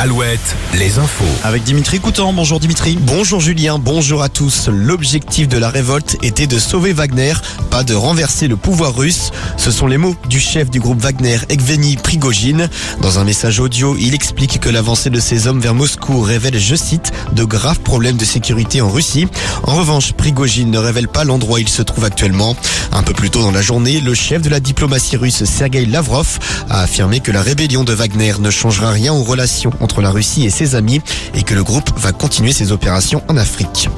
Alouette, les infos. Avec Dimitri Coutan. Bonjour Dimitri. Bonjour Julien, bonjour à tous. L'objectif de la révolte était de sauver Wagner, pas de renverser le pouvoir russe. Ce sont les mots du chef du groupe Wagner, Evgeny Prigogine. Dans un message audio, il explique que l'avancée de ces hommes vers Moscou révèle, je cite, de graves problèmes de sécurité en Russie. En revanche, Prigogine ne révèle pas l'endroit où il se trouve actuellement. Un peu plus tôt dans la journée, le chef de la diplomatie russe, Sergei Lavrov, a affirmé que la rébellion de Wagner ne changera rien aux relations entre la Russie et ses amis et que le groupe va continuer ses opérations en Afrique.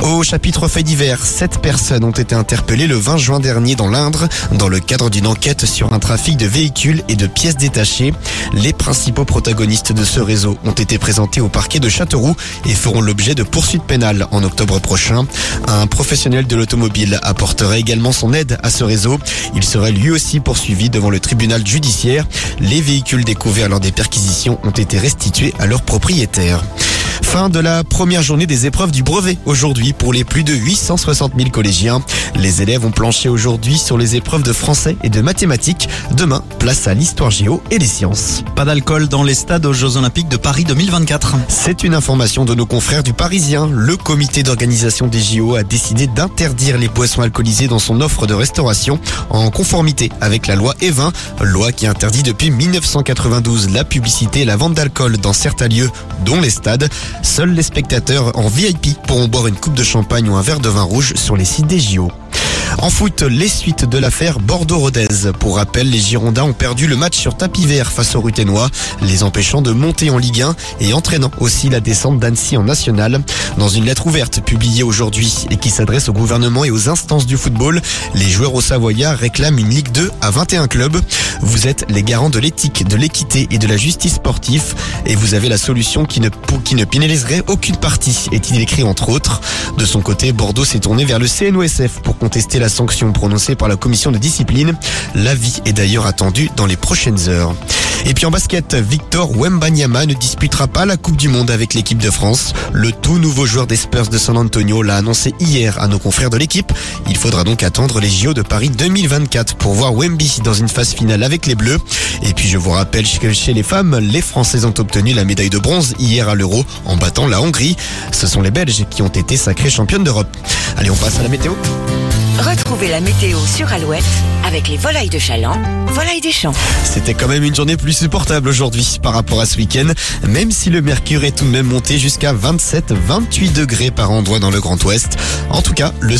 Au chapitre fait divers, sept personnes ont été interpellées le 20 juin dernier dans l'Indre dans le cadre d'une enquête sur un trafic de véhicules et de pièces détachées. Les principaux protagonistes de ce réseau ont été présentés au parquet de Châteauroux et feront l'objet de poursuites pénales en octobre prochain. Un professionnel de l'automobile apporterait également son aide à ce réseau. Il serait lui aussi poursuivi devant le tribunal judiciaire. Les véhicules découverts lors des perquisitions ont été restitués à leurs propriétaires. Fin de la première journée des épreuves du brevet aujourd'hui pour les plus de 860 000 collégiens. Les élèves ont planché aujourd'hui sur les épreuves de français et de mathématiques. Demain, place à l'histoire géo et les sciences. Pas d'alcool dans les stades aux Jeux Olympiques de Paris 2024. C'est une information de nos confrères du Parisien. Le comité d'organisation des JO a décidé d'interdire les boissons alcoolisées dans son offre de restauration en conformité avec la loi E20, loi qui interdit depuis 1992 la publicité et la vente d'alcool dans certains lieux, dont les stades. Seuls les spectateurs en VIP pourront boire une coupe de champagne ou un verre de vin rouge sur les sites des JO. En foot, les suites de l'affaire Bordeaux-Rodez. Pour rappel, les Girondins ont perdu le match sur tapis vert face aux Ruténois, les empêchant de monter en Ligue 1 et entraînant aussi la descente d'Annecy en National. Dans une lettre ouverte publiée aujourd'hui et qui s'adresse au gouvernement et aux instances du football, les joueurs au Savoyard réclament une Ligue 2 à 21 clubs. Vous êtes les garants de l'éthique, de l'équité et de la justice sportive et vous avez la solution qui ne, qui ne pénaliserait aucune partie, est-il écrit entre autres. De son côté, Bordeaux s'est tourné vers le CNOSF pour contester la sanction prononcée par la commission de discipline. L'avis est d'ailleurs attendu dans les prochaines heures. Et puis en basket, Victor Wembanyama ne disputera pas la Coupe du Monde avec l'équipe de France. Le tout nouveau joueur des Spurs de San Antonio l'a annoncé hier à nos confrères de l'équipe. Il faudra donc attendre les JO de Paris 2024 pour voir Wemby dans une phase finale avec les Bleus. Et puis je vous rappelle que chez les femmes, les Françaises ont obtenu la médaille de bronze hier à l'Euro en battant la Hongrie. Ce sont les Belges qui ont été sacrées championnes d'Europe. Allez, on passe à la météo. Retrouvez la météo sur Alouette avec les volailles de Chaland, volailles des champs. C'était quand même une journée plus supportable aujourd'hui par rapport à ce week-end, même si le mercure est tout de même monté jusqu'à 27-28 degrés par endroit dans le Grand Ouest. En tout cas, le